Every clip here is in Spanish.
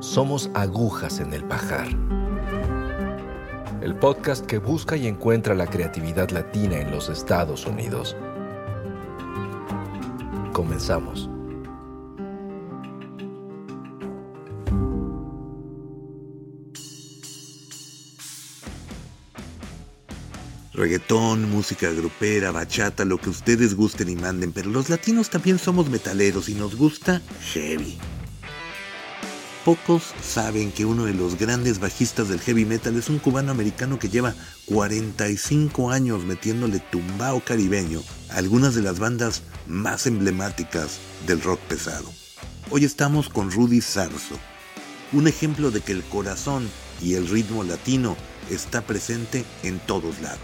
Somos agujas en el pajar. El podcast que busca y encuentra la creatividad latina en los Estados Unidos. Comenzamos. Reggaetón, música grupera, bachata, lo que ustedes gusten y manden, pero los latinos también somos metaleros y nos gusta heavy. Pocos saben que uno de los grandes bajistas del heavy metal es un cubano americano que lleva 45 años metiéndole tumbao caribeño a algunas de las bandas más emblemáticas del rock pesado. Hoy estamos con Rudy Sarzo, un ejemplo de que el corazón y el ritmo latino está presente en todos lados.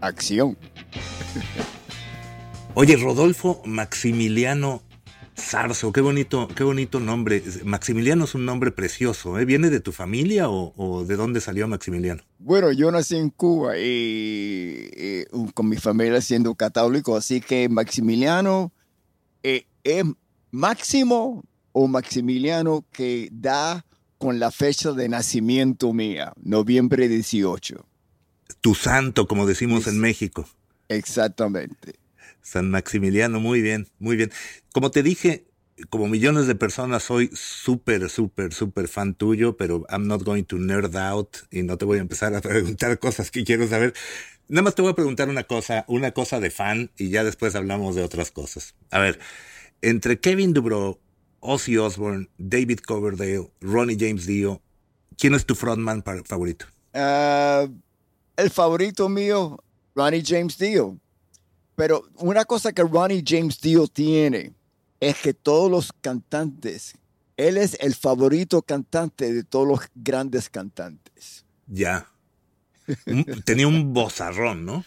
Acción. Oye, Rodolfo Maximiliano Sarzo, qué bonito, qué bonito nombre. Maximiliano es un nombre precioso. ¿eh? ¿Viene de tu familia o, o, de dónde salió Maximiliano? Bueno, yo nací en Cuba y, y con mi familia siendo católico, así que Maximiliano eh, es máximo o Maximiliano que da con la fecha de nacimiento mía, noviembre 18. Tu santo, como decimos es, en México. Exactamente. San Maximiliano, muy bien, muy bien. Como te dije, como millones de personas, soy súper, súper, súper fan tuyo, pero I'm not going to nerd out y no te voy a empezar a preguntar cosas que quiero saber. Nada más te voy a preguntar una cosa, una cosa de fan y ya después hablamos de otras cosas. A ver, entre Kevin Dubrow, Ozzy Osbourne, David Coverdale, Ronnie James Dio, ¿quién es tu frontman favorito? Uh, el favorito mío, Ronnie James Dio. Pero una cosa que Ronnie James Dio tiene es que todos los cantantes, él es el favorito cantante de todos los grandes cantantes. Ya. Tenía un bozarrón, ¿no?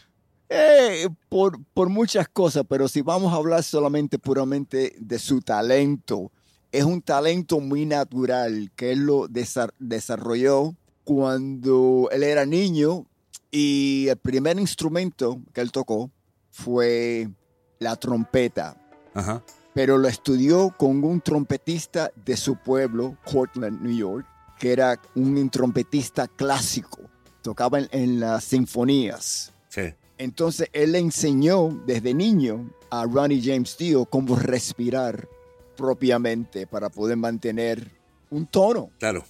Eh, por, por muchas cosas, pero si vamos a hablar solamente puramente de su talento, es un talento muy natural que él lo desarrolló cuando él era niño y el primer instrumento que él tocó fue la trompeta. Ajá. Pero lo estudió con un trompetista de su pueblo, Cortland, New York, que era un trompetista clásico. Tocaba en, en las sinfonías. Sí. Entonces él le enseñó desde niño a Ronnie James Dio cómo respirar propiamente para poder mantener un tono. Claro.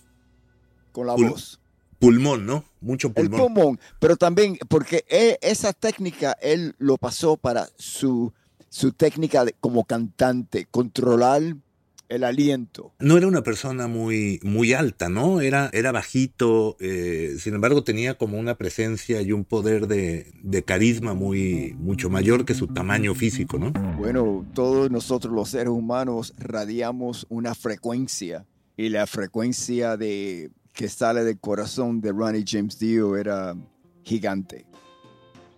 Con la Pul voz. Pulmón, ¿no? Mucho pulmón. El pulmón, pero también porque él, esa técnica él lo pasó para su, su técnica de, como cantante, controlar el aliento. No era una persona muy, muy alta, ¿no? Era, era bajito, eh, sin embargo tenía como una presencia y un poder de, de, carisma muy, mucho mayor que su tamaño físico, ¿no? Bueno, todos nosotros los seres humanos radiamos una frecuencia y la frecuencia de, que sale del corazón de Ronnie James Dio era gigante.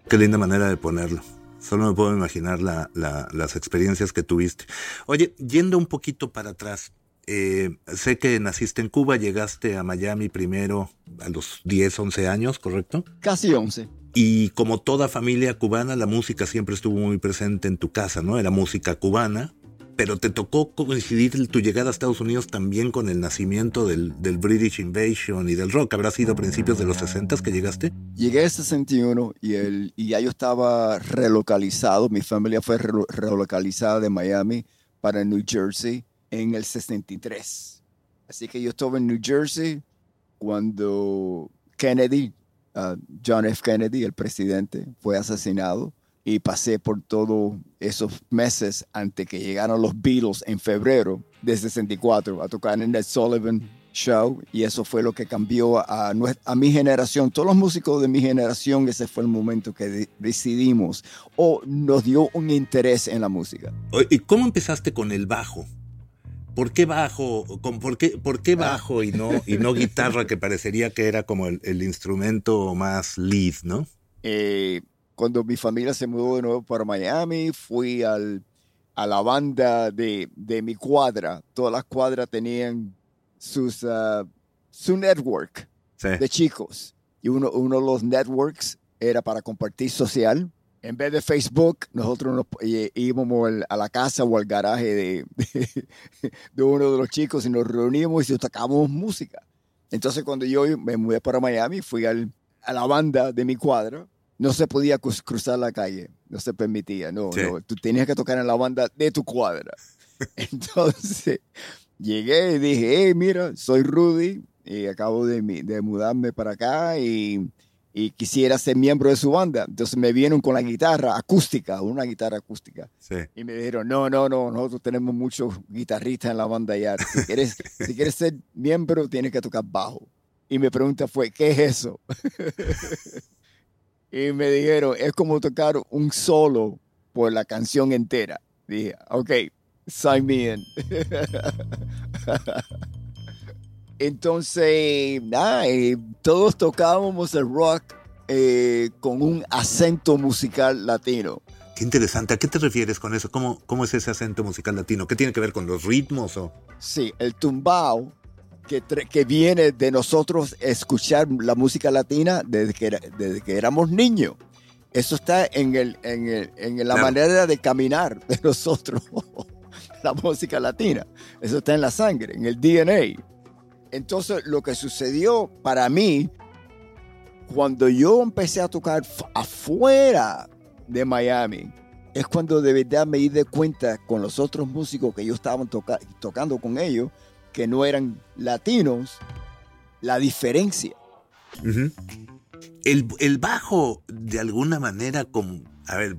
Qué linda manera de ponerlo. Solo me puedo imaginar la, la, las experiencias que tuviste. Oye, yendo un poquito para atrás, eh, sé que naciste en Cuba, llegaste a Miami primero a los 10, 11 años, ¿correcto? Casi 11. Y como toda familia cubana, la música siempre estuvo muy presente en tu casa, ¿no? Era música cubana, pero te tocó coincidir tu llegada a Estados Unidos también con el nacimiento del, del, British Invasion y del rock. ¿Habrá sido principios de los 60 que llegaste? Llegué en 61 y, el, y ya yo estaba relocalizado. Mi familia fue re, relocalizada de Miami para New Jersey en el 63. Así que yo estaba en New Jersey cuando Kennedy, uh, John F. Kennedy, el presidente, fue asesinado y pasé por todos esos meses antes que llegaron los Beatles en febrero de 64 a tocar en el Sullivan Show y eso fue lo que cambió a, a mi generación, todos los músicos de mi generación, ese fue el momento que de, decidimos o nos dio un interés en la música. ¿Y cómo empezaste con el bajo? ¿Por qué bajo? ¿Por qué, por qué bajo y no, y no guitarra que parecería que era como el, instrumento más lead, ¿no? Eh, cuando mi familia se mudó de nuevo para Miami, fui al, a la banda de, de mi cuadra. Todas las cuadras tenían sus, uh, su network de chicos. Y uno, uno de los networks era para compartir social en vez de Facebook, nosotros nos, íbamos a la casa o al garaje de, de, uno de los chicos y nos reuníamos y tocábamos música. Entonces, cuando yo me mudé para Miami, fui al, a la banda de mi cuadra. No se podía cruzar la calle, no se permitía, no, no, tú tenías que tocar en la banda de tu cuadra. Entonces, llegué y dije, hey, mira, soy Rudy y acabo de, de mudarme para acá y y quisiera ser miembro de su banda. Entonces me vieron con la guitarra acústica, una guitarra acústica. Y me dijeron, no, no, no, nosotros tenemos muchos guitarristas en la banda ya. Si quieres, si quieres ser miembro, tienes que tocar bajo. Y mi pregunta fue, ¿qué es eso? y me dijeron, es como tocar un solo por la canción entera. Dije, ok, sign me in. Entonces, nada, eh, todos tocábamos el rock eh, con un acento musical latino. Qué interesante. ¿A qué te refieres con eso? ¿Cómo, ¿Cómo es ese acento musical latino? ¿Qué tiene que ver con los ritmos? O? Sí, el tumbao, que, que viene de nosotros escuchar la música latina desde que, desde que éramos niños. Eso está en, el, en, el, en la manera de caminar de nosotros, la música latina. Eso está en la sangre, en el DNA. Entonces, lo que sucedió para mí, cuando yo empecé a tocar afuera de Miami, es cuando de verdad me di cuenta con los otros músicos que yo estaba tocando con ellos, que no eran latinos, la diferencia. el, el, bajo, de alguna manera, como, a ver,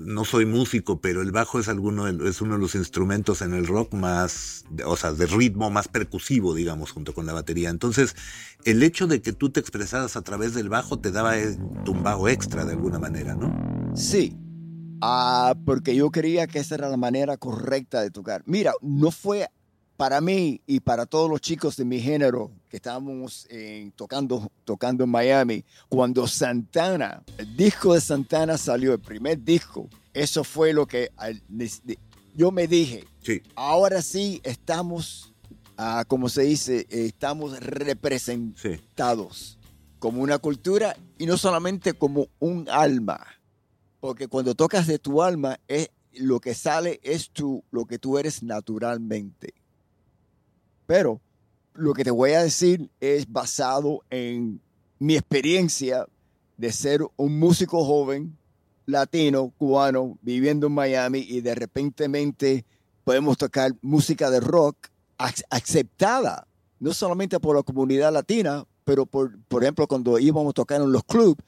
no soy músico, pero el bajo es, alguno es uno de los instrumentos en el rock más, o sea, de ritmo más percusivo, digamos, junto con la batería. Entonces, el hecho de que tú te expresaras a través del bajo te daba un bajo extra de alguna manera, ¿no? Sí, ah, porque yo creía que esa era la manera correcta de tocar. Mira, no fue para mí y para todos los chicos de mi género que estábamos eh, tocando, tocando en Miami, cuando Santana, el disco de Santana salió, el primer disco, eso fue lo que yo me dije. Ahora sí estamos, ah, como se dice, estamos representados como una cultura y no solamente como un alma. Porque cuando tocas de tu alma, es, lo que sale es tú, lo que tú eres naturalmente. Pero lo que te voy a decir es basado en mi experiencia de ser un músico joven, latino, cubano, viviendo en Miami y de repente podemos tocar música de rock aceptada, no solamente por la comunidad latina, pero por, por ejemplo cuando íbamos a tocar en los clubs,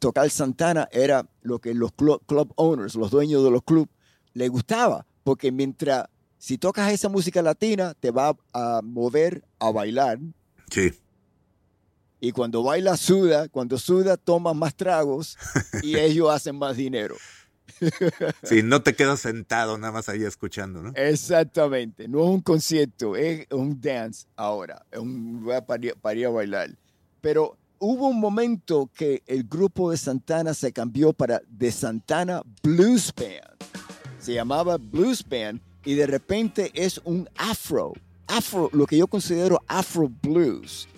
tocar Santana era lo que los club, club owners, los dueños de los clubs, les gustaba, porque mientras si tocas esa música latina, te va a mover a bailar. Sí. Y cuando baila, suda. Cuando suda, toma más tragos y ellos hacen más dinero. Sí, no te quedas sentado nada más ahí escuchando, ¿no? Exactamente. No es un concierto, es un dance ahora. Es un lugar para, ir a bailar. Pero hubo un momento que el grupo de Santana se cambió para The Santana Blues Band. Se llamaba Blues Band y de repente es un afro, afro, lo que yo considero afro blues.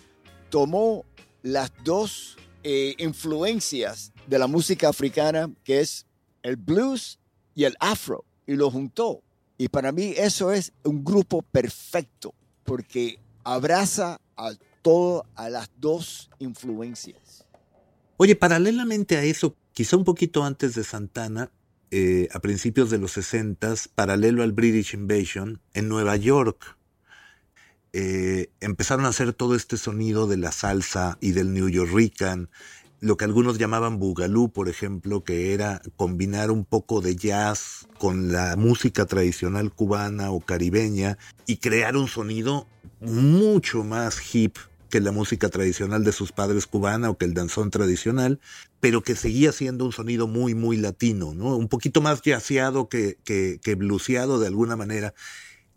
Tomó las dos eh, influencias de la música africana, que es el blues y el afro, y lo juntó. Y para mí eso es un grupo perfecto, porque abraza a todas a las dos influencias. Oye, paralelamente a eso, quizá un poquito antes de Santana, eh, a principios de los 60, paralelo al British Invasion, en Nueva York. Eh, empezaron a hacer todo este sonido de la salsa y del New Yorkican, lo que algunos llamaban boogaloo, por ejemplo, que era combinar un poco de jazz con la música tradicional cubana o caribeña y crear un sonido mucho más hip que la música tradicional de sus padres cubana o que el danzón tradicional, pero que seguía siendo un sonido muy, muy latino, ¿no? Un poquito más yaceado que, que, que de alguna manera.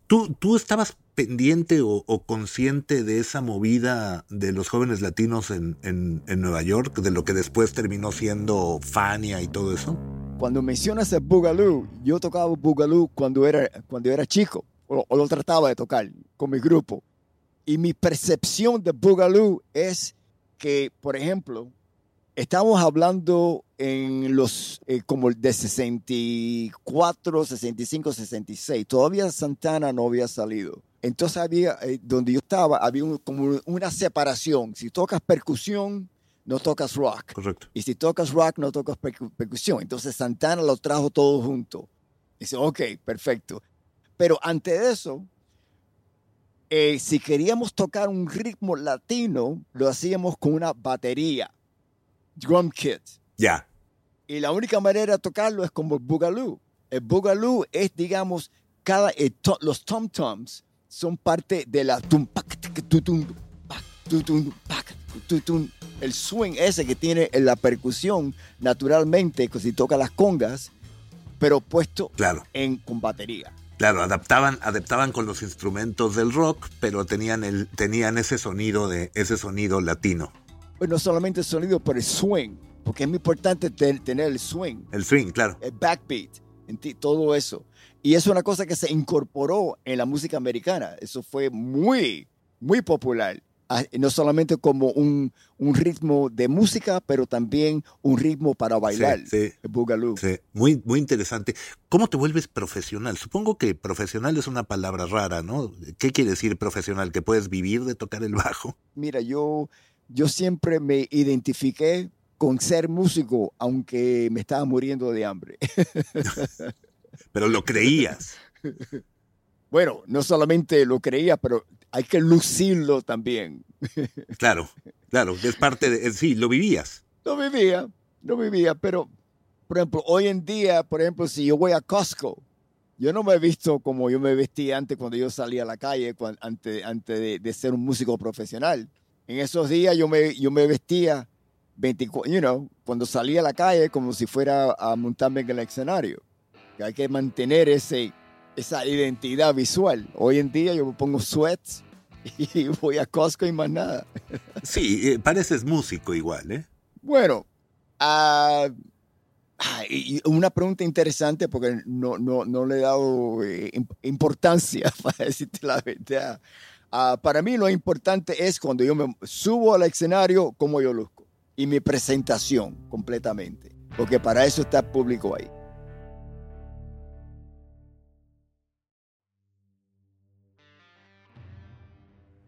¿Tú, tú estabas pendiente o, consciente de esa movida de los jóvenes latinos en, en, Nueva York, de lo que después terminó siendo Fania y todo eso? Cuando mencionas el Boogaloo, yo tocaba Boogaloo cuando era, cuando era chico, o, o lo trataba de tocar con mi grupo. Y mi percepción de Boogaloo es que, por ejemplo, estamos hablando en los eh, como de 64, 65, 66. Todavía Santana no había salido. Entonces había, eh, donde yo estaba, había como una separación. Si tocas percusión, no tocas rock. Correcto. Y si tocas rock, no tocas percusión. Entonces Santana lo trajo todo junto. Dice, ok, perfecto. Pero antes de eso, eh, si queríamos tocar un ritmo latino, lo hacíamos con una batería, drum kit. Ya. Y la única manera de tocarlo es como el boogaloo. El boogaloo es, digamos, cada, los tom-toms son parte de la el swing ese que tiene en la percusión naturalmente, que si toca las congas, pero puesto claro. en, con batería. Claro, adaptaban, adaptaban con los instrumentos del rock, pero tenían, el, tenían ese sonido de ese sonido latino. Pues no solamente el sonido, pero el swing, porque es muy importante tener el swing. El swing, claro. El backbeat, todo eso. Y es una cosa que se incorporó en la música americana. Eso fue muy, muy popular. No solamente como un, ritmo de música, pero también un ritmo para bailar. Sí, boogaloo. Sí, muy, muy interesante. ¿Cómo te vuelves profesional? Supongo que profesional es una palabra rara, ¿no? ¿Qué quiere decir profesional? ¿Que puedes vivir de tocar el bajo? Mira, yo, yo siempre me identifiqué con ser músico, aunque me estaba muriendo de hambre. pero lo creías. Bueno, no solamente lo creía, pero hay que lucirlo también. Claro, claro, es parte de, sí, lo vivías. Lo vivía, lo vivía, pero, por ejemplo, hoy en día, por ejemplo, si yo voy a Costco, yo no me he visto como yo me vestía antes cuando yo salía a la calle, antes, antes de, ser un músico profesional. En esos días yo me, yo me vestía 24, you know, cuando salía a la calle como si fuera a montarme en el escenario. hay que mantener ese, esa identidad visual. Hoy en día yo me pongo sweats y voy a Costco y más nada. Sí, eh, pareces músico igual, ¿eh? Bueno, uh, una pregunta interesante porque no, no, no le he dado eh, importancia, para decirte la verdad. Uh, para mí lo importante es cuando yo me subo al escenario, cómo yo luzco y mi presentación completamente, porque para eso está el público ahí.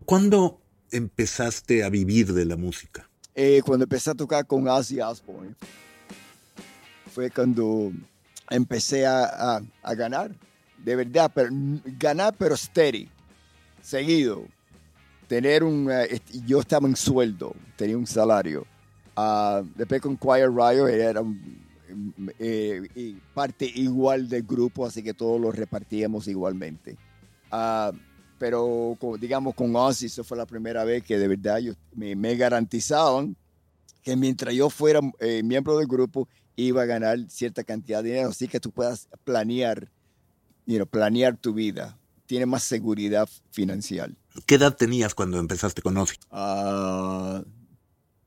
¿Cuándo empezaste a vivir de la música? Eh, cuando empecé a tocar con Ozzy Osbourne. Fue cuando empecé a, ganar, de verdad, pero ganar pero steady, seguido. Tener un, eh, yo estaba en sueldo, tenía un salario. Uh, después con Choir Rayo era eh, parte igual del grupo, así que todos lo repartíamos igualmente. Uh, pero digamos con Ozzy, eso fue la primera vez que de verdad me, garantizaban que mientras yo fuera eh, miembro del grupo iba a ganar cierta cantidad de dinero, así que tú puedas planear, you planear tu vida, tiene más seguridad financiera. ¿Qué edad tenías cuando empezaste con Ozzy?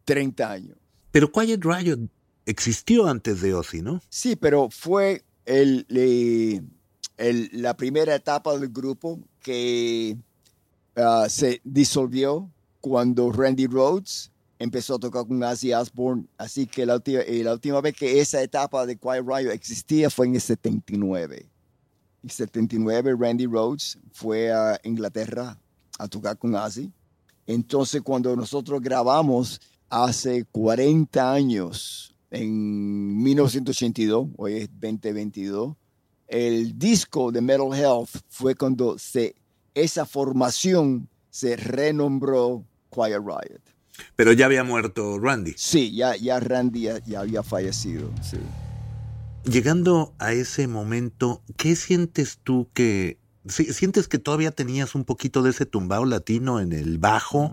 30 ah, años. Pero Quiet Riot existió antes de Ozzy, ¿no? Sí, pero fue el, el, la primera etapa del grupo que ah, se disolvió cuando Randy Rhodes empezó a tocar con Ozzy Osbourne. Así que la, eh, la última vez que esa etapa de Quiet Riot existía fue en el 79. En el 79 Randy Rhodes fue a Inglaterra a tocar con Ozzy. Entonces cuando nosotros grabamos hace 40 años, en 1982, hoy es 2022, el disco de Metal Health fue cuando se, esa formación se renombró Quiet Riot. Pero ya había muerto Randy. Sí, ya, ya Randy ya, había fallecido. Sí. Llegando a ese momento, ¿qué sientes tú que... ¿Sientes que todavía tenías un poquito de ese tumbao latino en el bajo?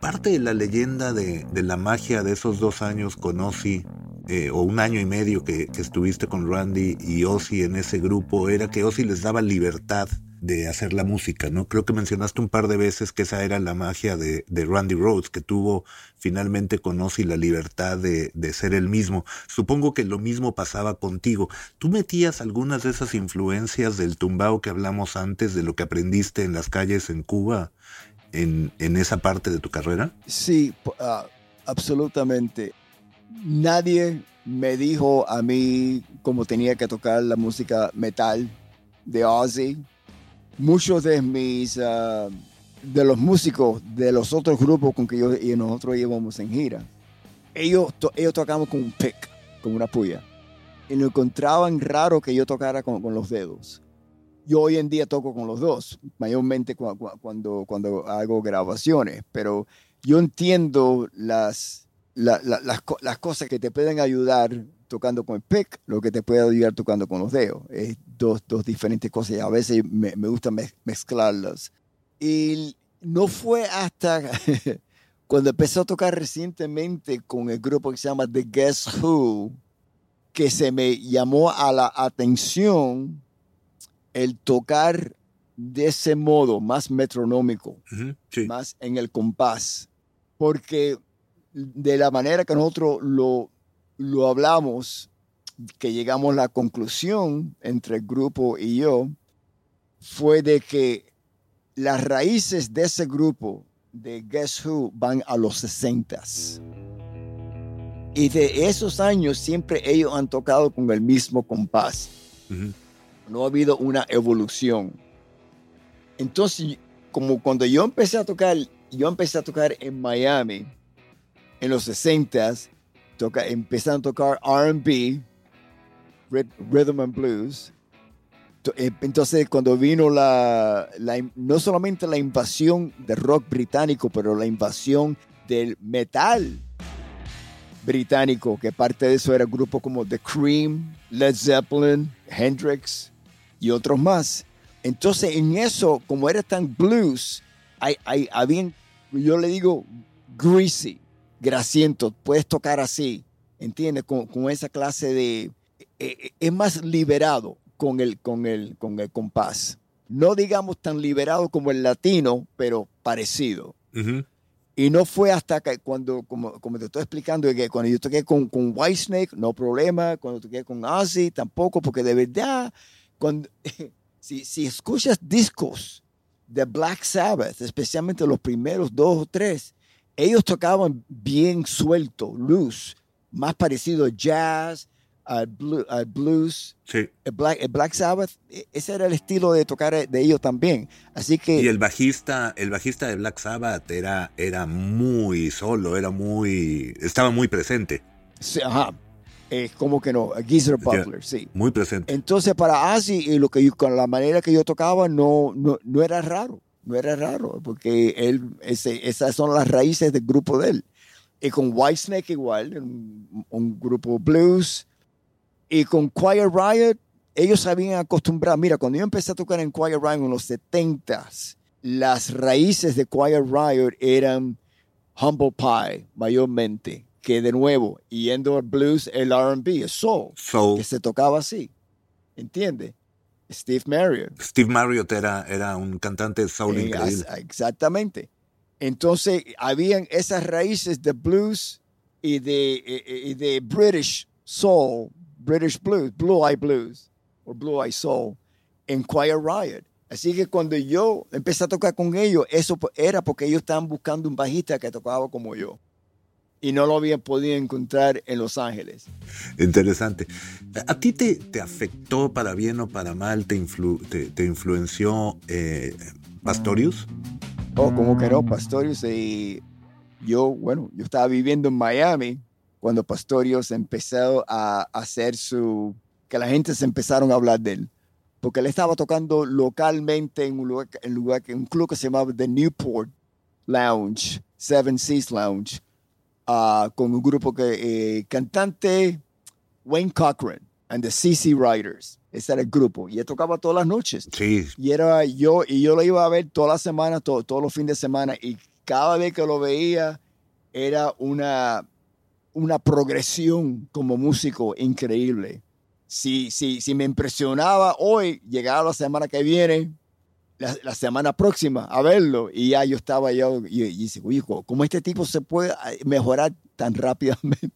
Parte de la leyenda de, de la magia de esos dos años con Ozzy eh, o un año y medio que, que, estuviste con Randy y Ozzy en ese grupo era que Ozzy les daba libertad de hacer la música, ¿no? Creo que mencionaste un par de veces que esa era la magia de, de Randy Rhodes, que tuvo finalmente con Ozzy la libertad de, de, ser el mismo. Supongo que lo mismo pasaba contigo. ¿Tú metías algunas de esas influencias del tumbao que hablamos antes, de lo que aprendiste en las calles en Cuba, en, en esa parte de tu carrera? Sí, uh, absolutamente. Nadie me dijo a mí cómo tenía que tocar la música metal de Ozzy muchos de mis, uh, de los músicos de los otros grupos con que yo y nosotros íbamos en gira, ellos, ellos tocaban con un pick, con una puya. Y lo encontraban raro que yo tocara con, con, los dedos. Yo hoy en día toco con los dos, mayormente cuando, cuando, cuando hago grabaciones, pero yo entiendo las, la, la, las, las cosas que te pueden ayudar tocando con el pick, lo que te puede ayudar tocando con los dedos. Es dos, dos diferentes cosas y a veces me, me gusta mezclarlas. Y no fue hasta cuando empecé a tocar recientemente con el grupo que se llama The Guess Who que se me llamó a la atención el tocar de ese modo, más metronómico, uh -huh, sí. más en el compás. Porque de la manera que nosotros lo, lo hablamos, que llegamos a la conclusión entre el grupo y yo, fue de que las raíces de ese grupo de Guess Who van a los 60 y de esos años siempre ellos han tocado con el mismo compás. Uh -huh. No ha habido una evolución. Entonces, como cuando yo empecé a tocar, yo empecé a tocar en Miami en los 60s, toca, empezaron a tocar RB, Rhythm and Blues. eh, Entonces, cuando vino la, la, no solamente la invasión del rock británico, pero la invasión del metal británico, que parte de eso era grupos como The Cream, Led Zeppelin, Hendrix y otros más. Entonces, en eso, como era tan blues, hay, hay, yo le digo, greasy, grasiento, puedes tocar así, ¿entiendes? Con, con esa clase de... Eh, es más liberado con el, con, el, con el compás. No digamos tan liberado como el latino, pero parecido. Uh -huh. Y no fue hasta que cuando, como, como te estoy explicando, que cuando yo toqué con, con Whitesnake, no problema. Cuando toqué con Ozzy, tampoco, porque de verdad, cuando, si, si escuchas discos de Black Sabbath, especialmente los primeros dos o tres, ellos tocaban bien suelto, loose, más parecido a jazz, al, blue, al blues. Sí. El Black, el Black, Sabbath, ese era el estilo de tocar de ellos también. Así que... Y el bajista, el bajista de Black Sabbath era, era muy solo, era muy... estaba muy presente. Sí, ajá. Eh, como que no, Geezer Butler, yeah, sí. Muy presente. Entonces para Ozzy, y lo que yo, con la manera que yo tocaba, no, no, no era raro. No era raro, porque él, ese, esas son las raíces del grupo de él. Y con Whitesnake igual, un, un grupo blues, y con Quiet Riot, ellos habían acostumbrado. Mira, cuando yo empecé a tocar en Quiet Riot en los 70s, las raíces de Quiet Riot eran Humble Pie, mayormente. Que de nuevo, yendo al blues, el RB, el soul, soul, que se tocaba así. ¿Entiendes? Steve Marriott. Steve Marriott era, era un cantante de soul eh, increíble. Exactamente. Entonces, habían esas raíces de blues y de, y de British soul British Blues, Blue Eye Blues o Blue Eye Soul en Quiet Riot. Así que cuando yo empecé a tocar con ellos, eso era porque ellos estaban buscando un bajista que tocaba como yo. Y no lo habían podido encontrar en Los Ángeles. Interesante. ¿A ti te, te afectó para bien o para mal? ¿Te, influ, te, te influenció eh, Pastorius? Oh, como que no, Pastorius. Y yo, bueno, yo estaba viviendo en Miami cuando Pastorius empezó a hacer su... que la gente se empezaron a hablar de él. Porque él estaba tocando localmente en un, lugar, en lugar, en un club que se llamaba The Newport Lounge, Seven Seas Lounge, uh, con un grupo que eh, cantante Wayne Cochran and the CC Riders. Ese era el grupo. Y él tocaba todas las noches. Sí. Y era yo, y yo lo iba a ver todas las semanas, todo, todos los fines de semana. Y cada vez que lo veía, era una una progresión como músico increíble. Si, si, si me impresionaba hoy, llegaba la semana que viene, la, semana próxima a verlo y ya yo estaba yo y, y dice, hijo, ¿cómo este tipo se puede mejorar tan rápidamente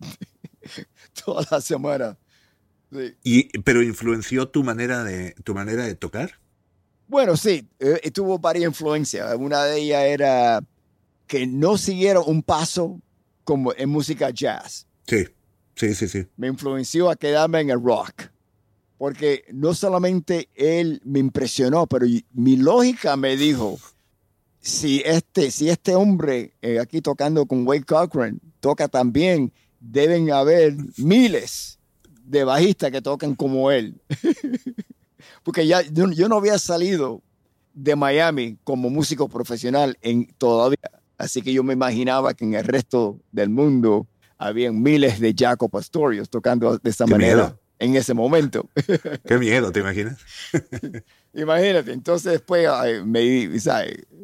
toda la semana? Y, pero influenció tu manera de tu manera de tocar. Bueno, sí, eh, tuvo varias influencias. Una de ellas era que no siguiera un paso como en música jazz. Sí, sí, sí, sí. Me influenció a quedarme en el rock porque no solamente él me impresionó, pero mi lógica me dijo, si este, si este hombre eh, aquí tocando con Wade Cochran toca también, deben haber miles de bajistas que tocan como él. porque ya yo, no había salido de Miami como músico profesional en todavía. Así que yo me imaginaba que en el resto del mundo habían miles de Jaco Pastorios tocando de esa manera en ese momento. Qué miedo, ¿te imaginas? Imagínate, entonces después me, di,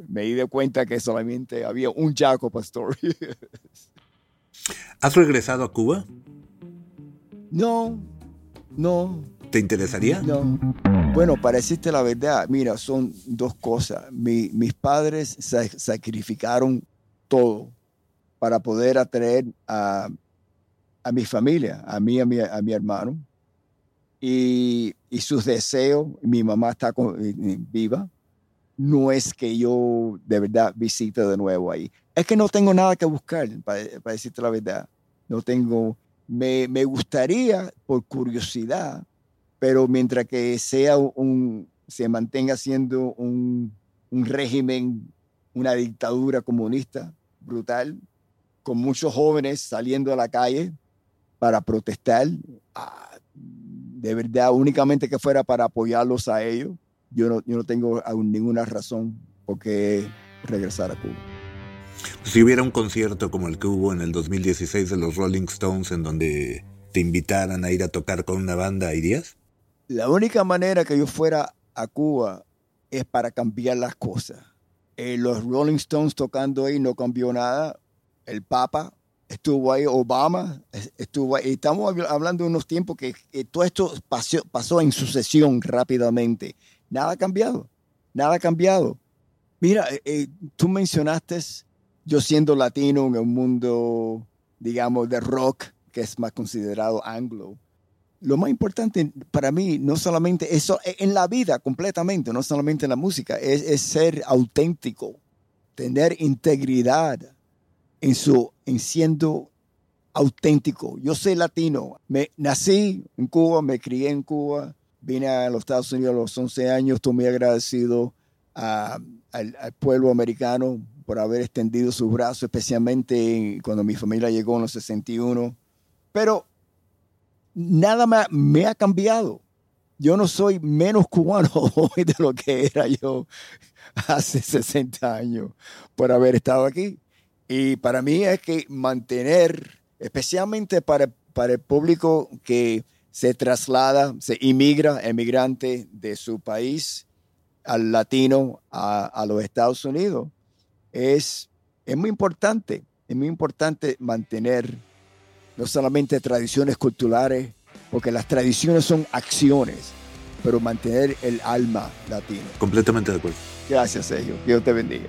me di de cuenta que solamente había un Jaco Pastor. ¿Has regresado a Cuba? No, no. ¿Te interesaría? No. Bueno, para decirte la verdad, mira, son dos cosas. mis padres sacrificaron todo para poder atraer a, a mi familia, a mí, a mi, a mi hermano y, sus deseos, mi mamá está viva, no es que yo de verdad visite de nuevo ahí. Es que no tengo nada que buscar, para, decirte la verdad. No tengo, me, me, gustaría por curiosidad, pero mientras que sea un, se mantenga siendo un, un régimen, una dictadura comunista brutal, con muchos jóvenes saliendo a la calle para protestar, ah, de verdad únicamente que fuera para apoyarlos a ellos, yo no, yo no tengo ninguna razón por qué regresar a Cuba. Si hubiera un concierto como el que hubo en el 2016 de los Rolling Stones en donde te invitaran a ir a tocar con una banda, ¿irías? La única manera que yo fuera a Cuba es para cambiar las cosas. Eh, los Rolling Stones tocando ahí no cambió nada. El Papa estuvo ahí Obama, estuvo ahí. Estamos hablando de unos tiempos que, todo esto pasó, pasó, en sucesión rápidamente. Nada ha cambiado, nada ha cambiado. Mira, eh, eh, tú mencionaste, yo siendo latino en un mundo, digamos, de rock, que es más considerado anglo. Lo más importante para mí, no solamente eso, e, en la vida completamente, no solamente en la música, es, es ser auténtico, tener integridad en, su, en siendo auténtico. Yo soy latino, me, nací en Cuba, me crié en Cuba, vine a los Estados Unidos a los 11 años, estoy muy agradecido al, pueblo americano por haber extendido sus brazos, especialmente cuando mi familia llegó en los 61. Pero nada me, me ha cambiado. Yo no soy menos cubano hoy de lo que era yo hace 60 años por haber estado aquí. Y para mí es que mantener, especialmente para, para el público que se traslada, se inmigra, emigrante de su país al latino a, a los Estados Unidos, es, es muy importante, es muy importante mantener no solamente tradiciones culturales, porque las tradiciones son acciones, pero mantener el alma latino. Completamente de acuerdo. Gracias, Sergio. Dios te bendiga.